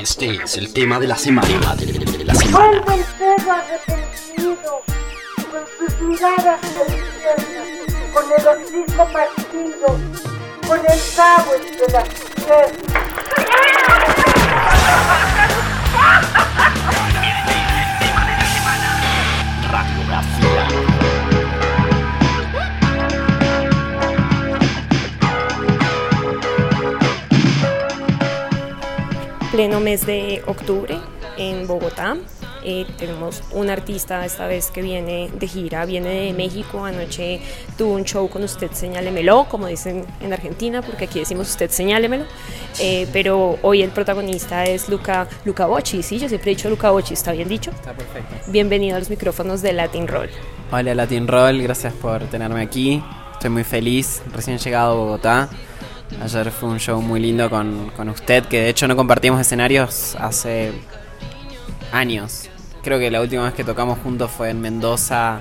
Este es el tema de la semana. De la semana. Vuelve el perro arrepentido, con sus miradas infierno, con el hocico partido, con el cabo entre las piernas. Pleno mes de octubre en Bogotá. Eh, tenemos un artista esta vez que viene de gira, viene de México. Anoche tuvo un show con Usted Señálemelo, como dicen en Argentina, porque aquí decimos Usted Señálemelo. Eh, pero hoy el protagonista es Luca, Luca Bocci, sí, yo siempre he dicho Luca Bocci, ¿está bien dicho? Está perfecto. Bienvenido a los micrófonos de Latin Roll. Hola Latin Roll, gracias por tenerme aquí. Estoy muy feliz, recién llegado a Bogotá. Ayer fue un show muy lindo con, con usted, que de hecho no compartimos escenarios hace años. Creo que la última vez que tocamos juntos fue en Mendoza,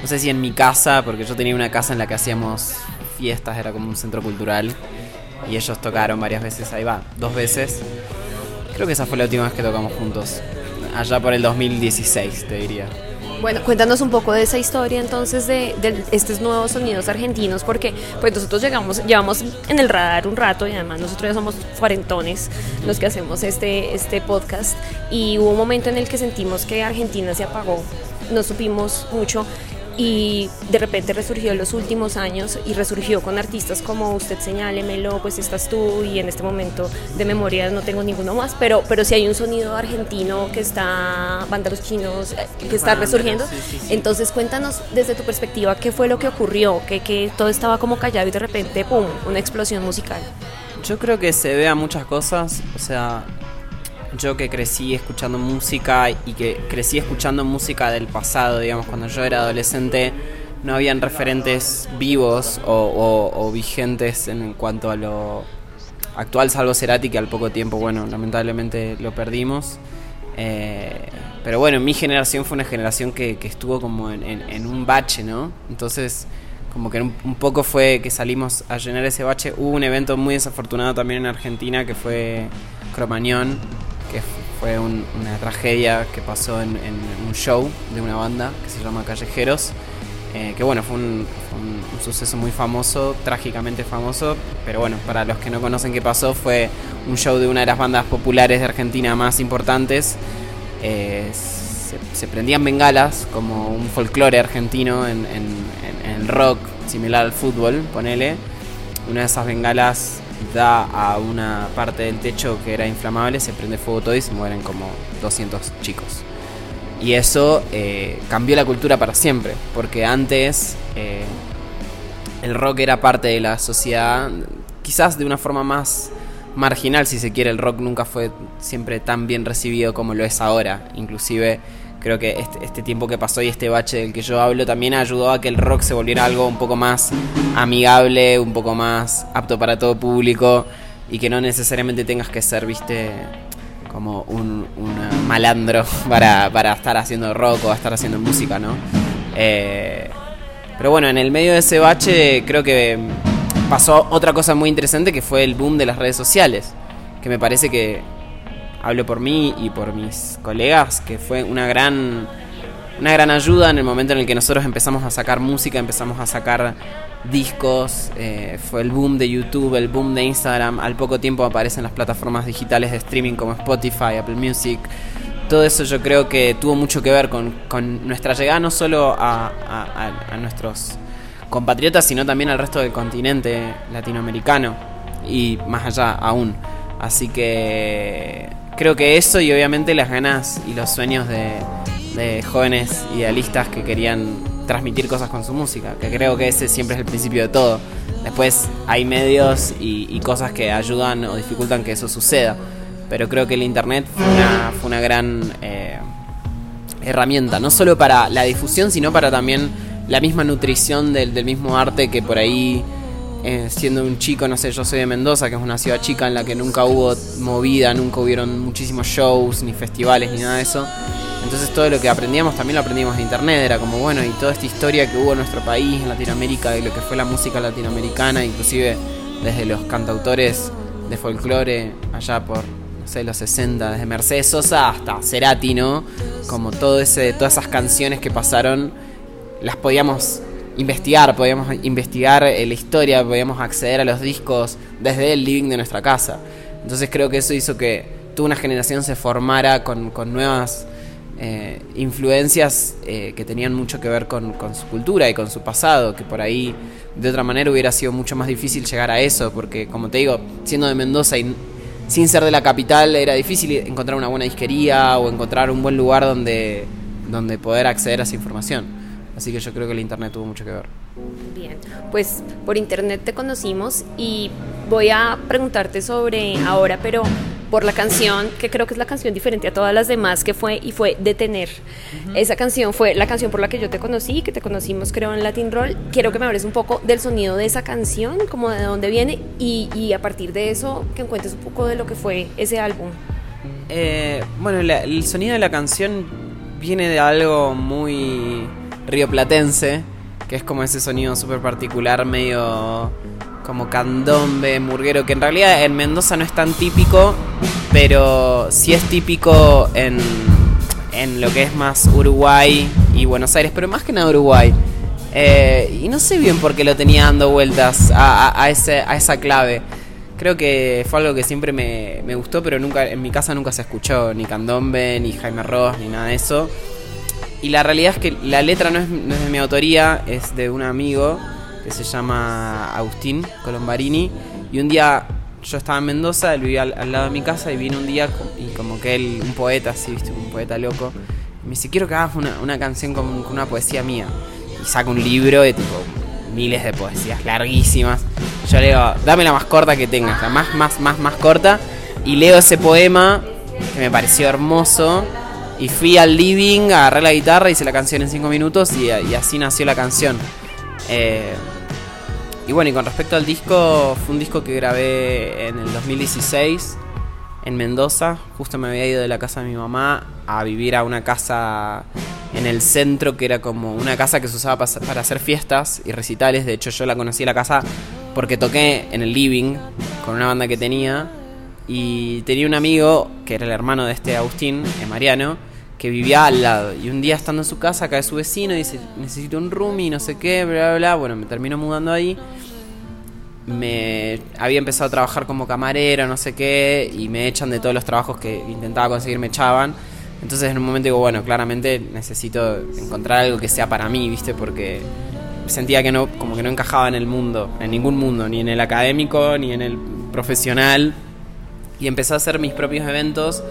no sé si en mi casa, porque yo tenía una casa en la que hacíamos fiestas, era como un centro cultural, y ellos tocaron varias veces, ahí va, dos veces. Creo que esa fue la última vez que tocamos juntos, allá por el 2016, te diría. Bueno, cuéntanos un poco de esa historia entonces de, estos nuevos sonidos argentinos, porque pues nosotros llegamos, llevamos en el radar un rato y además nosotros ya somos cuarentones los que hacemos este, este podcast y hubo un momento en el que sentimos que Argentina se apagó, no supimos mucho y de repente resurgió en los últimos años y resurgió con artistas como Usted Señálemelo, pues estás tú y en este momento de memoria no tengo ninguno más, pero, pero si hay un sonido argentino que está, Bandaros Chinos, eh, que está resurgiendo. Entonces cuéntanos desde tu perspectiva qué fue lo que ocurrió, que, que todo estaba como callado y de repente, ¡pum!, una explosión musical. Yo creo que se ve a muchas cosas, o sea, yo que crecí escuchando música y que crecí escuchando música del pasado, digamos, cuando yo era adolescente, no habían referentes vivos o, vigentes en cuanto a lo actual, salvo Cerati, que al poco tiempo, bueno, lamentablemente lo perdimos. Eh, pero bueno, mi generación fue una generación que, estuvo como en, un bache, ¿no? Entonces, como que un, un, poco fue que salimos a llenar ese bache. Hubo un evento muy desafortunado también en Argentina que fue Cromañón, que fue una tragedia que pasó en, un show de una banda que se llama Callejeros. Eh, que bueno, fue, un, suceso muy famoso, trágicamente famoso, pero bueno, para los que no conocen qué pasó, fue un show de una de las bandas populares de Argentina más importantes. Eh, se, prendían bengalas como un folclore argentino en, en rock, similar al fútbol, ponele. Una de esas bengalas da a una parte del techo que era inflamable, se prende fuego todo y se mueren como 200 chicos. Y eso eh, cambió la cultura para siempre, porque antes eh, el rock era parte de la sociedad, quizás de una forma más marginal, si se quiere, el rock nunca fue siempre tan bien recibido como lo es ahora, inclusive creo que este, este, tiempo que pasó y este bache del que yo hablo también ayudó a que el rock se volviera algo un poco más amigable, un poco más apto para todo público y que no necesariamente tengas que ser, viste, como un, malandro para, para, estar haciendo rock o estar haciendo música, ¿no? Eh, pero bueno, en el medio de ese bache creo que pasó otra cosa muy interesante que fue el boom de las redes sociales, que me parece que hablo por mí y por mis colegas, que fue una gran, una gran ayuda en el momento en el que nosotros empezamos a sacar música, empezamos a sacar discos, eh, fue el boom de YouTube, el boom de Instagram, al poco tiempo aparecen las plataformas digitales de streaming como Spotify, Apple Music, todo eso yo creo que tuvo mucho que ver con, con nuestra llegada no solo a, a, a nuestros compatriotas, sino también al resto del continente latinoamericano y más allá aún. Así que creo que eso y obviamente las ganas y los sueños de, jóvenes idealistas que querían transmitir cosas con su música, que creo que ese siempre es el principio de todo. Después hay medios y, cosas que ayudan o dificultan que eso suceda, pero creo que el Internet fue una, gran eh, herramienta, no solo para la difusión, sino para también la misma nutrición del mismo arte que por ahí eh, siendo un chico, no sé, yo soy de Mendoza, que es una ciudad chica en la que nunca hubo movida, nunca hubieron muchísimos shows, ni festivales, ni nada de eso. Entonces todo lo que aprendíamos también lo aprendimos de internet, era como bueno, y toda esta historia que hubo en nuestro país, en Latinoamérica, de lo que fue la música latinoamericana, inclusive desde los cantautores de folclore allá por, no sé, los 60, desde Mercedes Sosa hasta Cerati, ¿no? Como todo ese, todas esas canciones que pasaron, las podíamos investigar, podíamos investigar eh, la historia, podíamos acceder a los discos desde el living de nuestra casa. Entonces creo que eso hizo que toda una generación se formara con, con nuevas eh, influencias eh, que tenían mucho que ver con, con, su cultura y con su pasado, que por ahí de otra manera hubiera sido mucho más difícil llegar a eso, porque como te digo, siendo de Mendoza y sin ser de la capital era difícil encontrar una buena disquería o encontrar un buen lugar donde, donde poder acceder a esa información. Así que yo creo que el Internet tuvo mucho que ver. Bien, pues por Internet te conocimos y voy a preguntarte sobre ahora, pero por la canción, que creo que es la canción diferente a todas las demás, que fue y fue Detener. Esa canción fue la canción por la que yo te conocí, que te conocimos creo en Latin Roll. Quiero que me hables un poco del sonido de esa canción, como de dónde viene, y, y a partir de eso que cuentes un poco de lo que fue ese álbum. Eh, bueno, la, el sonido de la canción viene de algo muy rioplatense, que es como ese sonido súper particular, medio como candombe, murguero, que en realidad en Mendoza no es tan típico, pero sí es típico en, en lo que es más Uruguay y Buenos Aires, pero más que nada Uruguay. Eh, y no sé bien por qué lo tenía dando vueltas a, ese, a esa clave. Creo que fue algo que siempre me, me, gustó, pero nunca en mi casa nunca se escuchó ni candombe, ni Jaime Ross, ni nada de eso. Y la realidad es que la letra no es, no es de mi autoría, es de un amigo que se llama Agustín Colombarini. Y un día yo estaba en Mendoza, él vivía al, al, lado de mi casa y vino un día y como que él, un poeta así, ¿viste? un poeta loco, me dice, quiero que hagas una, una canción con, con, una poesía mía. Y saca un libro de tipo miles de poesías larguísimas. Yo le digo, dame la más corta que tengas, la más, más, más, más corta. Y leo ese poema que me pareció hermoso. Y fui al living, agarré la guitarra, hice la canción en 5 minutos y, así nació la canción. Eh, y bueno, y con respecto al disco, fue un disco que grabé en el 2016 en Mendoza. Justo me había ido de la casa de mi mamá a vivir a una casa en el centro que era como una casa que se usaba para hacer fiestas y recitales. De hecho, yo la conocí la casa porque toqué en el living con una banda que tenía. Y tenía un amigo que era el hermano de este Agustín, Mariano, que vivía al lado. Y un día estando en su casa, cae su vecino y dice, necesito un roomie, no sé qué, bla, bla, bla. Bueno, me termino mudando ahí. Me había empezado a trabajar como camarero, no sé qué, y me echan de todos los trabajos que intentaba conseguir, me echaban. Entonces en un momento digo, bueno, claramente necesito encontrar algo que sea para mí, ¿viste? Porque sentía que no, como que no encajaba en el mundo, en ningún mundo, ni en el académico, ni en el profesional. Y empecé a hacer mis propios eventos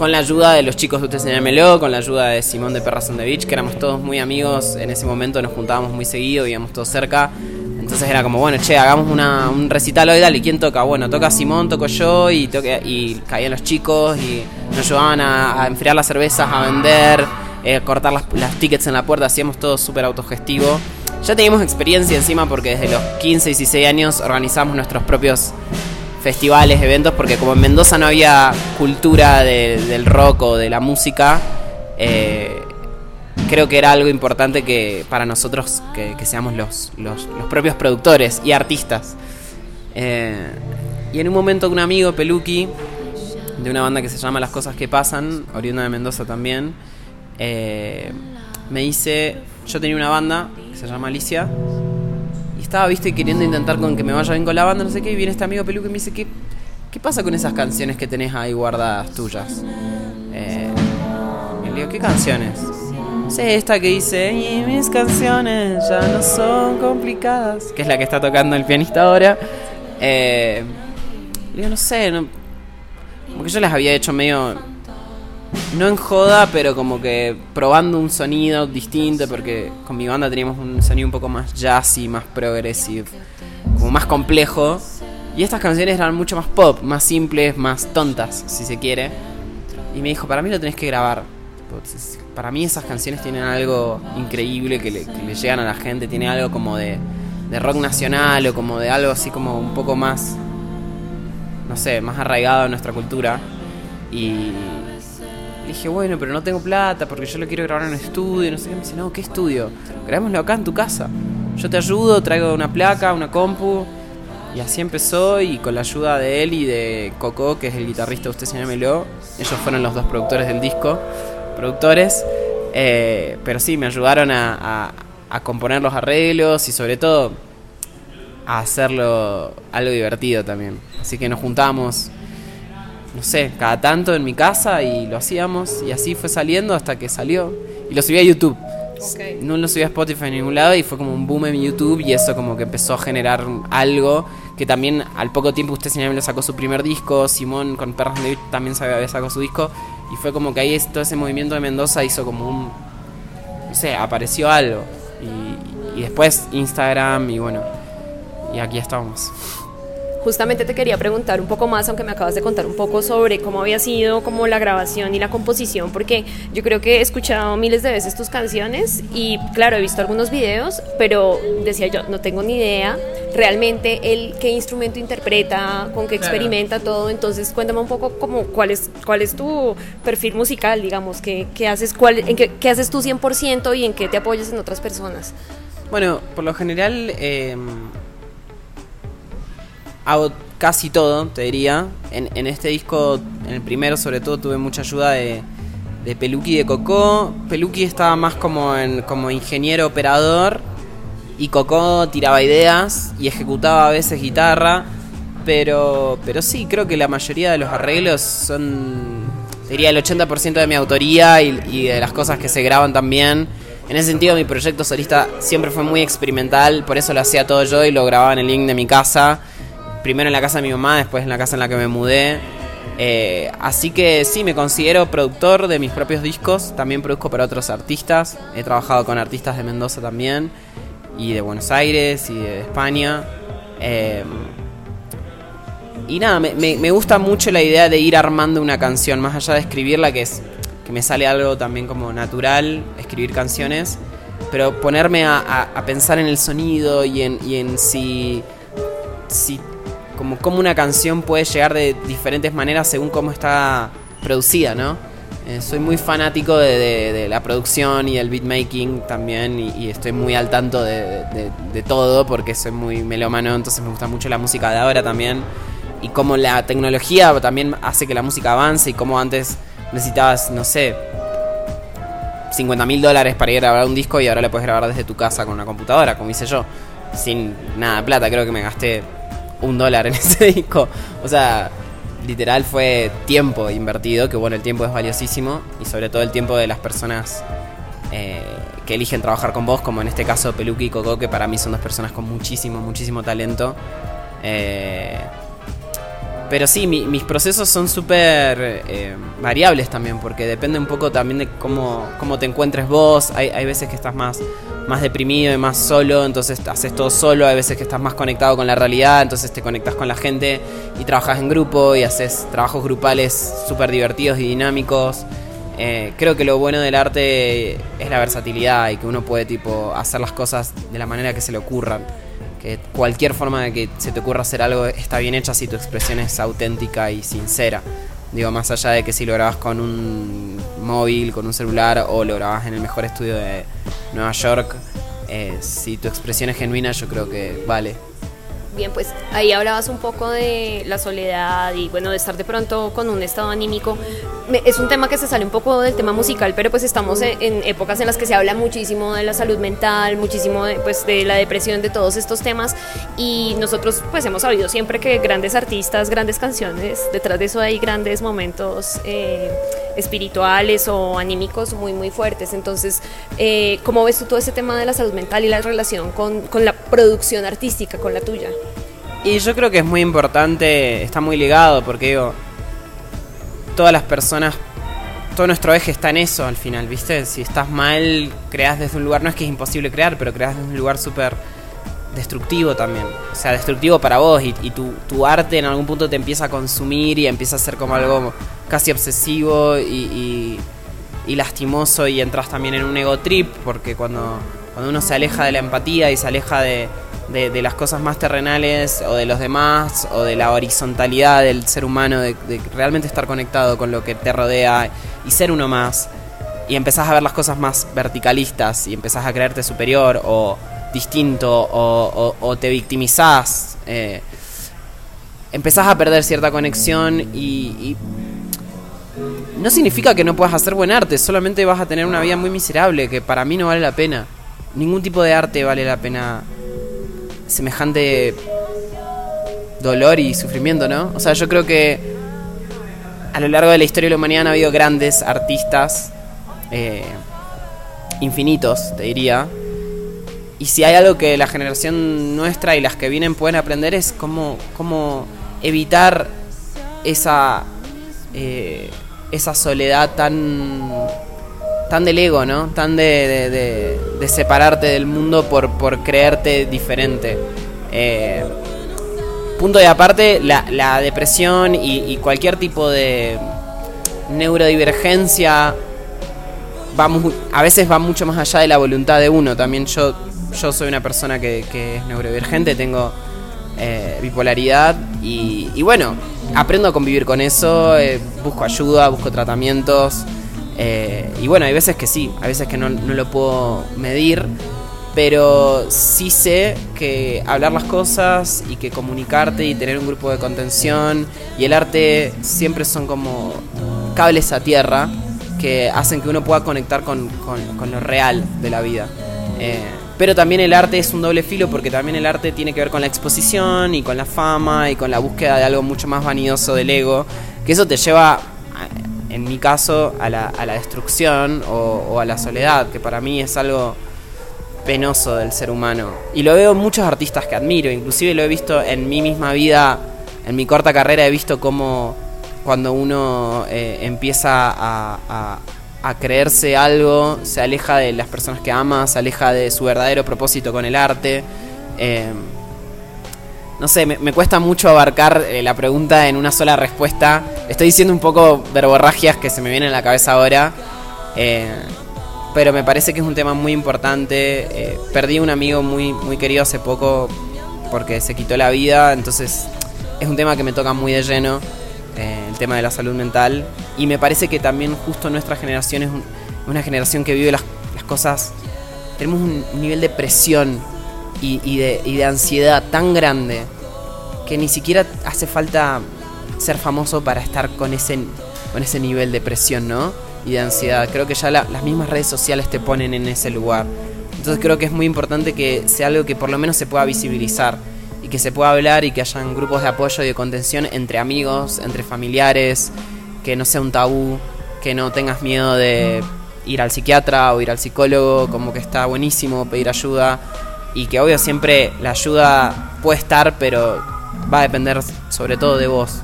con la ayuda de los chicos de Usted Señámelo, con la ayuda de Simón de the Beach, que éramos todos muy amigos, en ese momento nos juntábamos muy seguido, vivíamos todos cerca. Entonces era como, bueno, che, hagamos una, un recital hoy, dale, ¿quién toca? Bueno, toca Simón, toco yo, y, toque, y caían los chicos, y nos ayudaban a, a enfriar las cervezas, a vender, eh, cortar las, las, tickets en la puerta, hacíamos todo súper autogestivo. Ya teníamos experiencia encima porque desde los 15, 16 años organizamos nuestros propios festivales, eventos, porque como en Mendoza no había cultura de, del rock o de la música, eh, creo que era algo importante que para nosotros que, seamos los, los, los, propios productores y artistas. Eh, y en un momento un amigo, Peluki, de una banda que se llama Las Cosas que Pasan, oriundo de Mendoza también, eh, me dice, yo tenía una banda que se llama Alicia, estaba, viste, queriendo intentar con que me vaya bien con la banda, no sé qué, y viene este amigo Peluque y me dice, ¿qué, qué pasa con esas canciones que tenés ahí guardadas tuyas? Eh, y le digo, ¿qué canciones? Sí, esta que dice, y mis canciones ya no son complicadas, que es la que está tocando el pianista ahora. Eh, le digo, no sé, no, como que yo las había hecho medio no en joda, pero como que probando un sonido distinto, porque con mi banda teníamos un sonido un poco más jazzy, más progressive, como más complejo. Y estas canciones eran mucho más pop, más simples, más tontas, si se quiere. Y me dijo, para mí lo tenés que grabar. Para mí esas canciones tienen algo increíble que le, llegan a la gente, tiene algo como de, de rock nacional o como de algo así como un poco más, no sé, más arraigado en nuestra cultura. Y dije, bueno, pero no tengo plata porque yo lo quiero grabar en un estudio. No sé qué. Me dice, no, ¿qué estudio? Grabémoslo acá en tu casa. Yo te ayudo, traigo una placa, una compu. y así empezó y con la ayuda de él y de Coco, que es el guitarrista Usted Señámelo, ellos fueron los dos productores del disco, productores, eh, pero sí, me ayudaron a, a- a componer los arreglos y sobre todo a hacerlo algo divertido también. Así que nos juntamos, no sé, cada tanto en mi casa y lo hacíamos y así fue saliendo hasta que salió y lo subí a YouTube. No lo subí a Spotify en ningún lado y fue como un boom en YouTube y eso como que empezó a generar algo que también al poco tiempo usted señaló sacó su primer disco, Simón con Perras de Beat también sacado su disco y fue como que ahí todo ese movimiento de Mendoza hizo como un, no sé, apareció algo y, y después Instagram y bueno, y aquí estamos. Justamente te quería preguntar un poco más, aunque me acabas de contar un poco sobre cómo había sido como la grabación y la composición, porque yo creo que he escuchado miles de veces tus canciones y claro, he visto algunos videos, pero decía yo, no tengo ni idea realmente el qué instrumento interpreta, con qué experimenta todo, entonces cuéntame un poco como cuál es, cuál es tu perfil musical, digamos, qué, qué haces, cuál, en qué, qué haces tú 100% y en qué te apoyas en otras personas. Bueno, por lo general eh, hago casi todo, te diría. En, en este disco, en el primero sobre todo, tuve mucha ayuda de, de Peluqui y de Coco. Peluqui estaba más como, en, como ingeniero operador y Coco tiraba ideas y ejecutaba a veces guitarra. Pero, pero sí, creo que la mayoría de los arreglos son, diría, el 80% de mi autoría y de las cosas que se graban también. En ese sentido, mi proyecto solista siempre fue muy experimental, por eso lo hacía todo yo y lo grababa en el link de mi casa. Primero en la casa de mi mamá, después en la casa en la que me mudé. Eh, así que sí, me considero productor de mis propios discos. También produzco para otros artistas. He trabajado con artistas de Mendoza también. Y de Buenos Aires y de España. Eh, y nada, me, gusta mucho la idea de ir armando una canción, más allá de escribirla, que es que me sale algo también como natural, escribir canciones, pero ponerme a, a- a pensar en el sonido y en, y en si, si como cómo una canción puede llegar de diferentes maneras según cómo está producida, ¿no? Eh, soy muy fanático de, la producción y del beatmaking también y, estoy muy al tanto de todo porque soy muy melómano, entonces me gusta mucho la música de ahora también y cómo la tecnología también hace que la música avance y cómo antes necesitabas, no sé, 50 mil dólares para ir a grabar un disco y ahora lo puedes grabar desde tu casa con una computadora, como hice yo, sin nada de plata, creo que me gasté un dólar en ese disco. O sea, literal fue tiempo invertido, que bueno, el tiempo es valiosísimo y sobre todo el tiempo de las personas eh, que eligen trabajar con vos, como en este caso Peluqui y Coco, que para mí son dos personas con muchísimo, muchísimo talento. Eh, pero sí, mi- mis procesos son súper eh, variables también, porque depende un poco también de cómo, cómo te encuentres vos. Hay, hay veces que estás más, más deprimido y más solo, entonces haces todo solo. Hay veces que estás más conectado con la realidad, entonces te conectas con la gente y trabajas en grupo y haces trabajos grupales súper divertidos y dinámicos. Eh, creo que lo bueno del arte es la versatilidad y que uno puede tipo hacer las cosas de la manera que se le ocurran. Que cualquier forma de que se te ocurra hacer algo está bien hecha si tu expresión es auténtica y sincera. Digo, más allá de que si lo grabas con un móvil, con un celular o lo grabas en el mejor estudio de Nueva York, eh, si tu expresión es genuina yo creo que vale. Bien, pues ahí hablabas un poco de la soledad y bueno, de estar de pronto con un estado anímico. Es un tema que se sale un poco del tema musical, pero pues estamos en épocas en las que se habla muchísimo de la salud mental, muchísimo de, pues, de la depresión, de todos estos temas y nosotros pues hemos sabido siempre que grandes artistas, grandes canciones, detrás de eso hay grandes momentos eh, espirituales o anímicos muy muy fuertes. Entonces, eh, ¿cómo ves tú todo ese tema de la salud mental y la relación con, con la producción artística, con la tuya? Y yo creo que es muy importante, está muy ligado, porque digo, todas las personas, todo nuestro eje está en eso al final, ¿viste? Si estás mal, creas desde un lugar, no es que es imposible crear, pero creas desde un lugar súper destructivo también. O sea, destructivo para vos y, tu, tu arte en algún punto te empieza a consumir y empieza a ser como algo casi obsesivo y, lastimoso y entras también en un ego trip porque cuando, cuando uno se aleja de la empatía y se aleja de, de- de las cosas más terrenales o de los demás o de la horizontalidad del ser humano, de, de realmente estar conectado con lo que te rodea y ser uno más y empezás a ver las cosas más verticalistas y empezás a creerte superior o distinto o, te victimizás. eh, empezás a perder cierta conexión y, y no significa que no puedas hacer buen arte, solamente vas a tener una vida muy miserable que para mí no vale la pena. Ningún tipo de arte vale la pena semejante dolor y sufrimiento, ¿no? O sea, yo creo que a lo largo de la historia de la humanidad han habido grandes artistas, eh, infinitos, te diría. Y si hay algo que la generación nuestra y las que vienen pueden aprender es cómo, cómo evitar esa, eh, esa soledad tan, tan del ego, ¿no? Tan de, de, separarte del mundo por, por creerte diferente. Eh, punto de aparte, la, depresión y, cualquier tipo de neurodivergencia va a veces va mucho más allá de la voluntad de uno. También yo, yo soy una persona que, es neurodivergente, tengo eh, bipolaridad y, bueno, aprendo a convivir con eso, eh, busco ayuda, busco tratamientos. Eh, y bueno, hay veces que sí, hay veces que no, no lo puedo medir, pero sí sé que hablar las cosas y que comunicarte y tener un grupo de contención y el arte siempre son como cables a tierra que hacen que uno pueda conectar con, lo real de la vida. Eh, pero también el arte es un doble filo porque también el arte tiene que ver con la exposición y con la fama y con la búsqueda de algo mucho más vanidoso del ego, que eso te lleva, en mi caso, a la, destrucción o a la soledad, que para mí es algo penoso del ser humano. Y lo veo en muchos artistas que admiro, inclusive lo he visto en mi misma vida, en mi corta carrera he visto cómo cuando uno eh, empieza a, creerse algo, se aleja de las personas que ama, se aleja de su verdadero propósito con el arte. Eh, no sé, me, cuesta mucho abarcar eh, la pregunta en una sola respuesta. Estoy diciendo un poco verborragias que se me vienen a la cabeza ahora pero me parece que es un tema muy importante. Eh, perdí un amigo muy, muy querido hace poco porque se quitó la vida, entonces es un tema que me toca muy de lleno, eh, el tema de la salud mental. Y me parece que también justo nuestra generación es una generación que vive las, cosas, tenemos un nivel de presión y, de, y de ansiedad tan grande que ni siquiera hace falta ser famoso para estar con ese, con ese nivel de presión, ¿no? y de ansiedad. Creo que ya las mismas redes sociales te ponen en ese lugar. Entonces creo que es muy importante que sea algo que por lo menos se pueda visibilizar y que se pueda hablar y que hayan grupos de apoyo y de contención entre amigos, entre familiares, que no sea un tabú, que no tengas miedo de ir al psiquiatra o ir al psicólogo, como que está buenísimo pedir ayuda y que obvio siempre la ayuda puede estar, pero va a depender sobre todo de vos.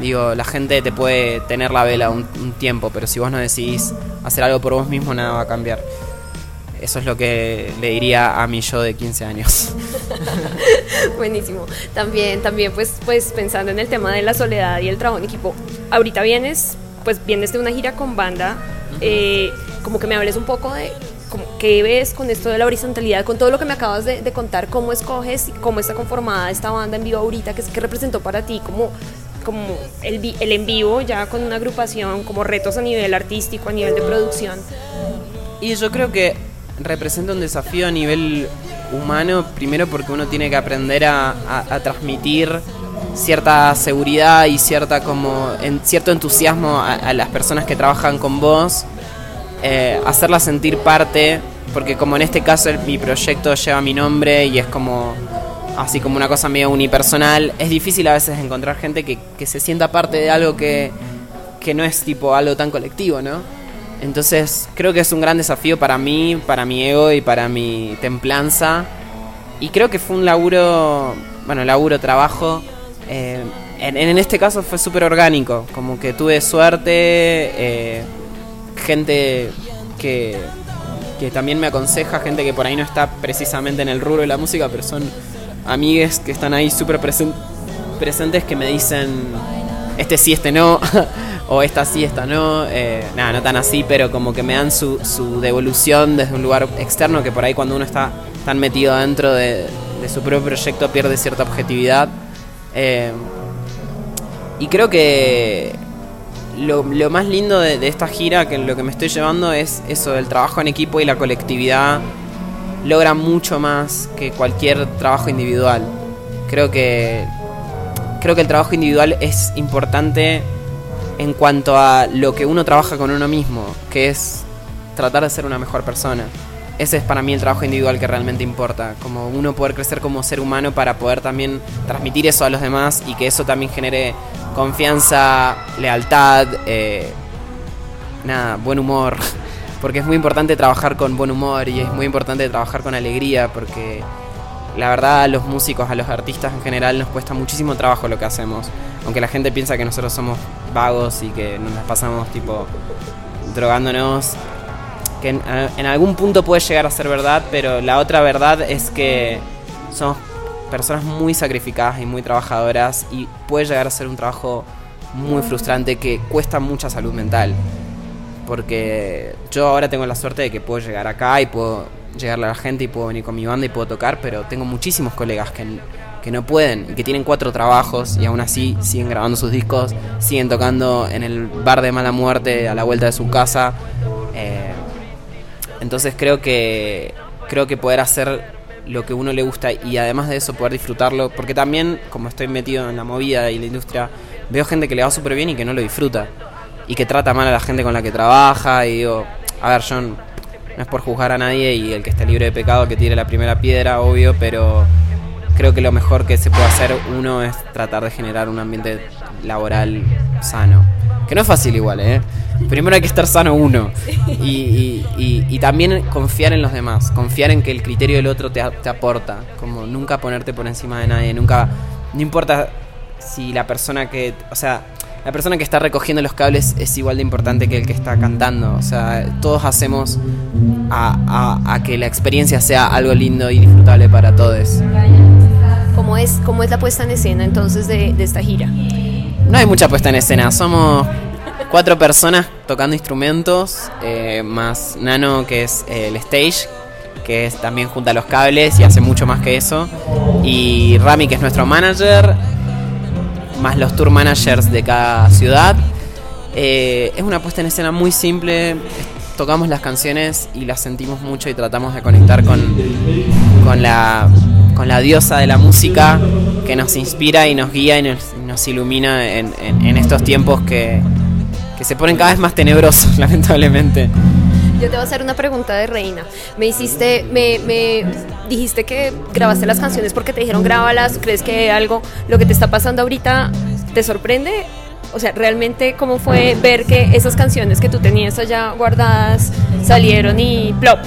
Digo, la gente te puede tener la vela un, tiempo, pero si vos no decidís hacer algo por vos mismo, nada va a cambiar. Eso es lo que le diría a mi yo de 15 años. Buenísimo. También, también pues, pues pensando en el tema de la soledad y el trabajo en equipo, ahorita vienes, pues vienes de una gira con banda, eh, como que me hables un poco de como, qué ves con esto de la horizontalidad, con todo lo que me acabas de, contar, cómo escoges y cómo está conformada esta banda en vivo ahorita, qué, qué representó para ti, como como el, el en vivo ya con una agrupación, como retos a nivel artístico, a nivel de producción. Y yo creo que representa un desafío a nivel humano, primero porque uno tiene que aprender a, transmitir cierta seguridad y cierta como en, cierto entusiasmo a, las personas que trabajan con vos, eh, hacerlas sentir parte, porque como en este caso mi proyecto lleva mi nombre y es como así como una cosa medio unipersonal, es difícil a veces encontrar gente que, se sienta parte de algo que, no es tipo algo tan colectivo, ¿no? Entonces creo que es un gran desafío para mí, para mi ego y para mi templanza. Y creo que fue un laburo, bueno, laburo, trabajo. Eh, en, este caso fue súper orgánico, como que tuve suerte, eh, gente que, que también me aconseja, gente que por ahí no está precisamente en el rubro de la música, pero son amigues que están ahí súper presentes que me dicen este sí, este no, o esta sí, esta no. Eh, nada, no tan así, pero como que me dan su, devolución desde un lugar externo que por ahí cuando uno está tan metido dentro de, su propio proyecto pierde cierta objetividad. Eh, y creo que lo, más lindo de, de, esta gira, que lo que me estoy llevando es eso, el trabajo en equipo y la colectividad logra mucho más que cualquier trabajo individual. Creo que, creo que el trabajo individual es importante en cuanto a lo que uno trabaja con uno mismo, que es tratar de ser una mejor persona. Ese es para mí el trabajo individual que realmente importa, como uno poder crecer como ser humano para poder también transmitir eso a los demás y que eso también genere confianza, lealtad, eh, nada, buen humor, porque es muy importante trabajar con buen humor y es muy importante trabajar con alegría, porque la verdad a los músicos, a los artistas en general nos cuesta muchísimo trabajo lo que hacemos, aunque la gente piensa que nosotros somos vagos y que nos pasamos tipo drogándonos que en, en, algún punto puede llegar a ser verdad, pero la otra verdad es que somos personas muy sacrificadas y muy trabajadoras y puede llegar a ser un trabajo muy frustrante que cuesta mucha salud mental. Porque yo ahora tengo la suerte de que puedo llegar acá y puedo llegarle a la gente y puedo venir con mi banda y puedo tocar, pero tengo muchísimos colegas que, que no pueden y que tienen cuatro trabajos y aún así siguen grabando sus discos, siguen tocando en el bar de mala muerte a la vuelta de su casa. Eh, entonces creo que creo que poder hacer lo que uno le gusta y además de eso poder disfrutarlo, porque también como estoy metido en la movida y la industria, veo gente que le va súper bien y que no lo disfruta y que trata mal a la gente con la que trabaja y digo, a ver, John, no es por juzgar a nadie y el que esté libre de pecado que tire la primera piedra, obvio, pero creo que lo mejor que se puede hacer uno es tratar de generar un ambiente laboral sano. Que no es fácil igual, ¿eh? Primero hay que estar sano uno. Y, y, también confiar en los demás. Confiar en que el criterio del otro te, te, aporta. Como nunca ponerte por encima de nadie. Nunca... No importa si la persona que... O sea, la persona que está recogiendo los cables es igual de importante que el que está cantando. O sea, todos hacemos a, a, a que la experiencia sea algo lindo y disfrutable para todos. ¿Cómo es, cómo es la puesta en escena entonces de, de esta gira? No hay mucha puesta en escena, somos cuatro personas tocando instrumentos, eh, más Nano que es eh, el stage, que es también junta los cables y hace mucho más que eso, y Rami que es nuestro manager, más los tour managers de cada ciudad. Eh, es una puesta en escena muy simple, tocamos las canciones y las sentimos mucho y tratamos de conectar con, con, la, con la diosa de la música que nos inspira y nos guía y nos, ilumina en, en, en estos tiempos que, que, se ponen cada vez más tenebrosos, lamentablemente. Yo te voy a hacer una pregunta de reina. Me hiciste, me, me dijiste que grabaste las canciones porque te dijeron grábalas. ¿Crees que algo, lo que te está pasando ahorita, te sorprende? O sea, realmente cómo fue ver que esas canciones que tú tenías allá guardadas salieron y plop.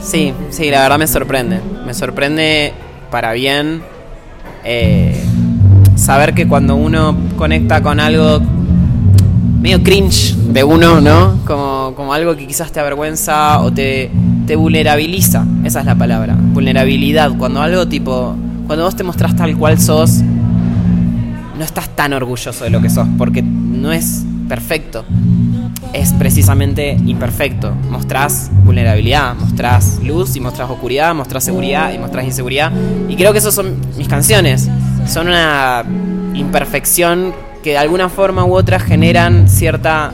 Sí, sí, la verdad me sorprende. Me sorprende para bien eh, saber que cuando uno conecta con algo medio cringe de uno, ¿no? Como, como algo que quizás te avergüenza o te, te vulnerabiliza. Esa es la palabra. Vulnerabilidad. Cuando algo tipo. Cuando vos te mostrás tal cual sos, no estás tan orgulloso de lo que sos, porque no es perfecto. Es precisamente imperfecto. Mostrás vulnerabilidad, mostrás luz y mostrás oscuridad, mostrás seguridad y mostrás inseguridad. Y creo que esas son mis canciones. Son una imperfección que de alguna forma u otra generan cierta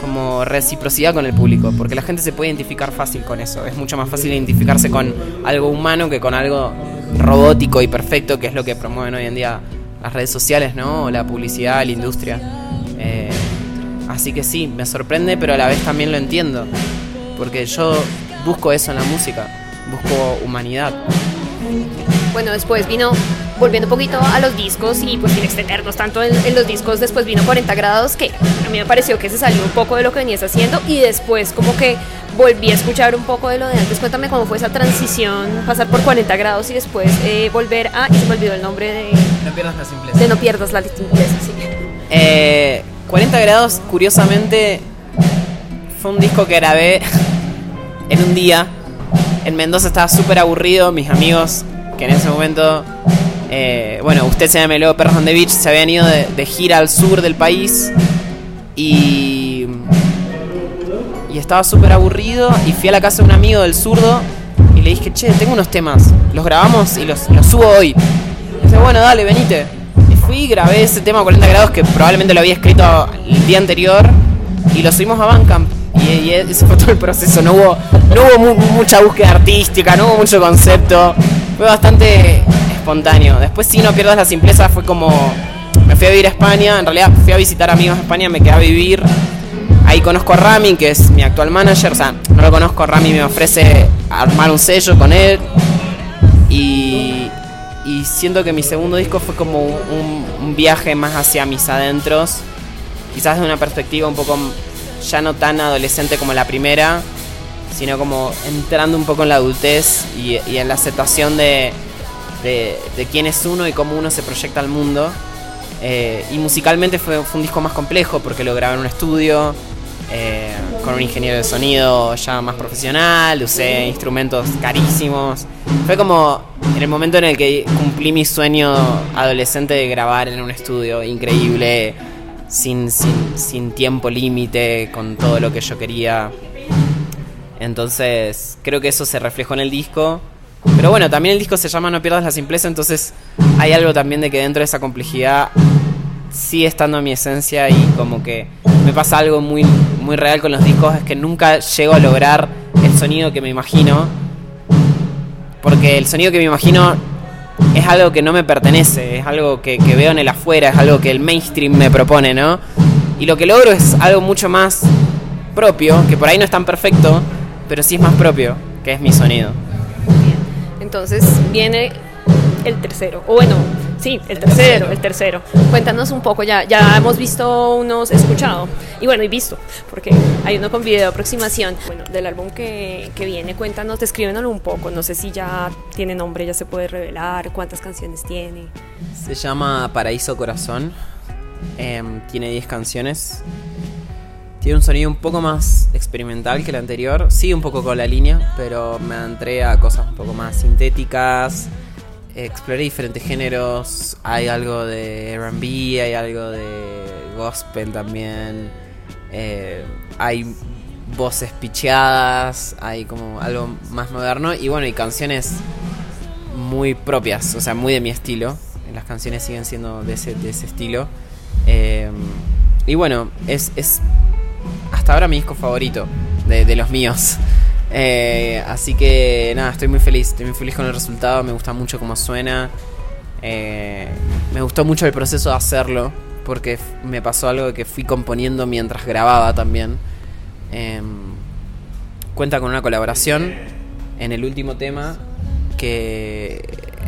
como reciprocidad con el público, porque la gente se puede identificar fácil con eso. Es mucho más fácil identificarse con algo humano que con algo robótico y perfecto, que es lo que promueven hoy en día las redes sociales, ¿no? La publicidad, la industria. Eh, así que sí, me sorprende, pero a la vez también lo entiendo, porque yo busco eso en la música, busco humanidad. Bueno, después vino, volviendo un poquito a los discos y pues sin extendernos tanto en, en, los discos, después vino 40 grados, que a mí me pareció que se salió un poco de lo que venías haciendo y después como que volví a escuchar un poco de lo de antes. Cuéntame cómo fue esa transición, pasar por 40 grados y después eh, volver a, y se me olvidó el nombre de... No pierdas la simpleza. De No pierdas la simpleza, sí. Eh, 40 grados, curiosamente, fue un disco que grabé en un día. En Mendoza estaba súper aburrido, mis amigos que en ese momento, eh, bueno, usted se llama Leo Perros on the Beach, se habían ido de, gira al sur del país y, y estaba súper aburrido y fui a la casa de un amigo del zurdo y le dije, che, tengo unos temas, los grabamos y los, subo hoy. Y dice, bueno, dale, venite. Y fui, grabé ese tema a 40 grados que probablemente lo había escrito el día anterior y lo subimos a Bandcamp. Y, y, ese fue todo el proceso. No hubo, no hubo mu mucha búsqueda artística, no hubo mucho concepto. Fue bastante espontáneo. Después si no pierdas la simpleza fue como... Me fui a vivir a España, en realidad fui a visitar amigos de España, me quedé a vivir. Ahí conozco a Rami, que es mi actual manager. O sea, no lo conozco, Rami me ofrece armar un sello con él. Y, siento que mi segundo disco fue como un, viaje más hacia mis adentros. Quizás de una perspectiva un poco ya no tan adolescente como la primera, sino como entrando un poco en la adultez y en la aceptación de, de, quién es uno y cómo uno se proyecta al mundo. Eh, y musicalmente fue, un disco más complejo porque lo grabé en un estudio eh, con un ingeniero de sonido ya más profesional, usé instrumentos carísimos. Fue como en el momento en el que cumplí mi sueño adolescente de grabar en un estudio increíble, sin, sin tiempo límite, con todo lo que yo quería. Entonces, creo que eso se reflejó en el disco. Pero bueno, también el disco se llama No pierdas la simpleza, entonces hay algo también de que dentro de esa complejidad sigue estando mi esencia y como que me pasa algo muy, muy real con los discos, es que nunca llego a lograr el sonido que me imagino. Porque el sonido que me imagino es algo que no me pertenece, es algo que, que veo en el afuera, es algo que el mainstream me propone, ¿no? Y lo que logro es algo mucho más propio, que por ahí no es tan perfecto, pero sí es más propio, que es mi sonido. Entonces viene el tercero, o bueno, sí, el tercero, el tercero. Cuéntanos un poco, ya, ya hemos visto unos, escuchado, y bueno, y visto, porque hay uno con video de aproximación. Bueno, del álbum que, que viene, cuéntanos, descríbenoslo un poco, no sé si ya tiene nombre, ya se puede revelar, cuántas canciones tiene. Se llama Paraíso Corazón, eh, tiene 10 canciones. Tiene un sonido un poco más experimental que el anterior. Sí, un poco con la línea, pero me entré a cosas un poco más sintéticas. Exploré diferentes géneros. Hay algo de RB, hay algo de gospel también. Eh, hay voces picheadas, hay como algo más moderno. Y bueno, y canciones muy propias, o sea, muy de mi estilo. Las canciones siguen siendo de ese, de ese estilo. Eh, y bueno, es, es hasta ahora mi disco favorito de, los míos. Eh, así que nada, estoy muy feliz, estoy muy feliz con el resultado, me gusta mucho cómo suena. Eh, me gustó mucho el proceso de hacerlo, porque me pasó algo que fui componiendo mientras grababa también. Eh, cuenta con una colaboración en el último tema, que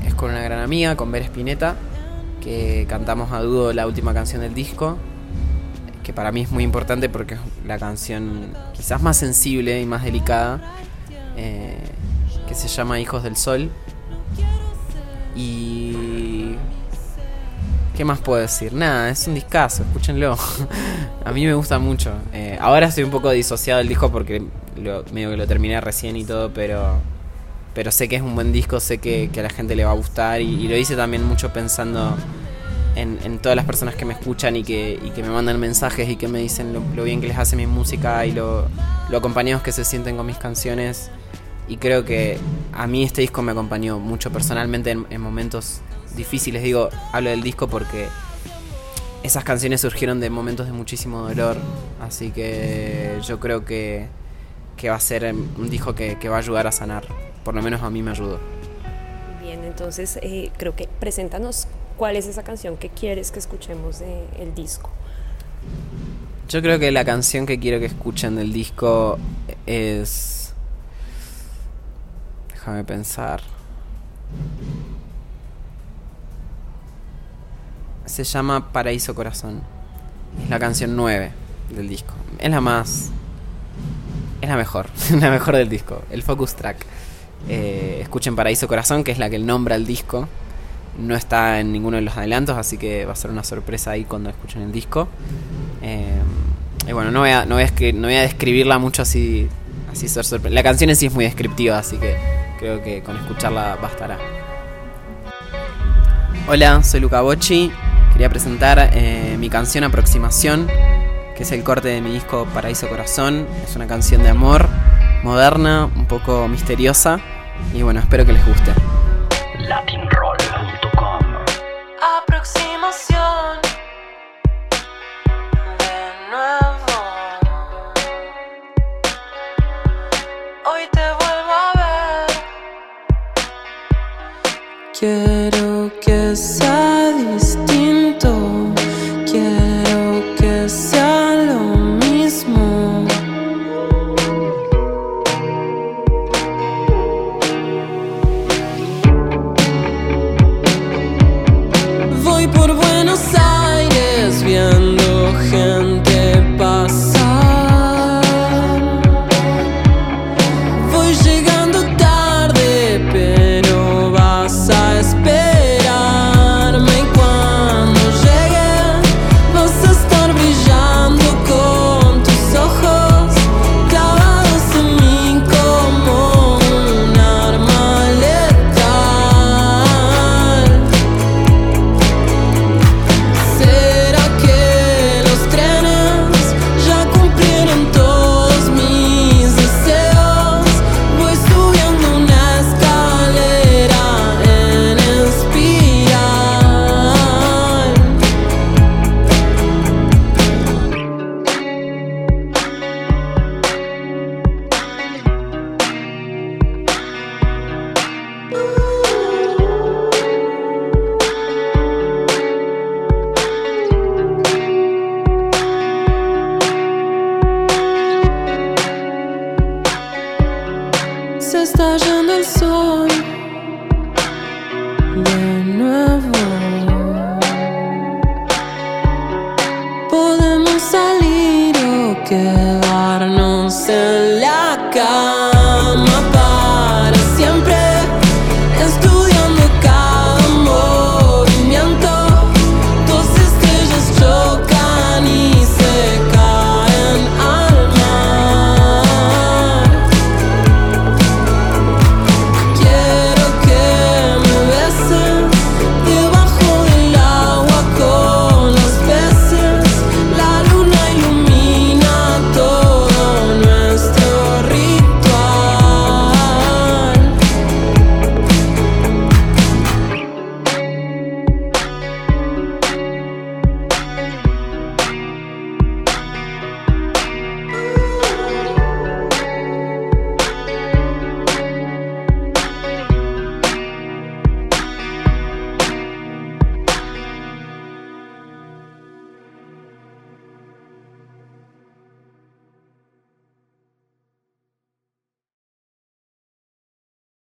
es con una gran amiga, con Ver Spinetta, que cantamos a dúo la última canción del disco que para mí es muy importante porque es la canción quizás más sensible y más delicada, eh, que se llama Hijos del Sol. Y... ¿Qué más puedo decir? Nada, es un discazo, escúchenlo. a mí me gusta mucho. Eh, ahora estoy un poco disociado del disco porque medio que lo terminé recién y todo, pero pero sé que es un buen disco, sé que, que a la gente le va a gustar y lo hice también mucho pensando en, en, todas las personas que me escuchan y que, y que me mandan mensajes y que me dicen lo, lo, bien que les hace mi música y lo, lo acompañados que se sienten con mis canciones. Y creo que a mí este disco me acompañó mucho personalmente en, en momentos difíciles. Digo, hablo del disco porque esas canciones surgieron de momentos de muchísimo dolor. Así que yo creo que, que va a ser un disco que, que va a ayudar a sanar. Por lo menos a mí me ayudó. Bien, entonces eh, creo que preséntanos cuál es esa canción que quieres que escuchemos del de disco. Yo creo que la canción que quiero que escuchen del disco es... Déjame pensar. Se llama Paraíso Corazón. Es la canción 9 del disco. Es la más... Es la mejor. la mejor del disco. El focus track. Eh, escuchen Paraíso Corazón, que es la que nombra el disco. No está en ninguno de los adelantos, así que va a ser una sorpresa ahí cuando escuchen el disco. Eh, y bueno, no voy, a, no, voy a describirla mucho así, así ser sorpresa. La canción en sí es muy descriptiva, así que creo que con escucharla bastará. Hola, soy Luca Bocci. Quería presentar eh, mi canción Aproximación, que es el corte de mi disco Paraíso Corazón. Es una canción de amor, moderna, un poco misteriosa. Y bueno, espero que les guste. Latinroll.com Hoy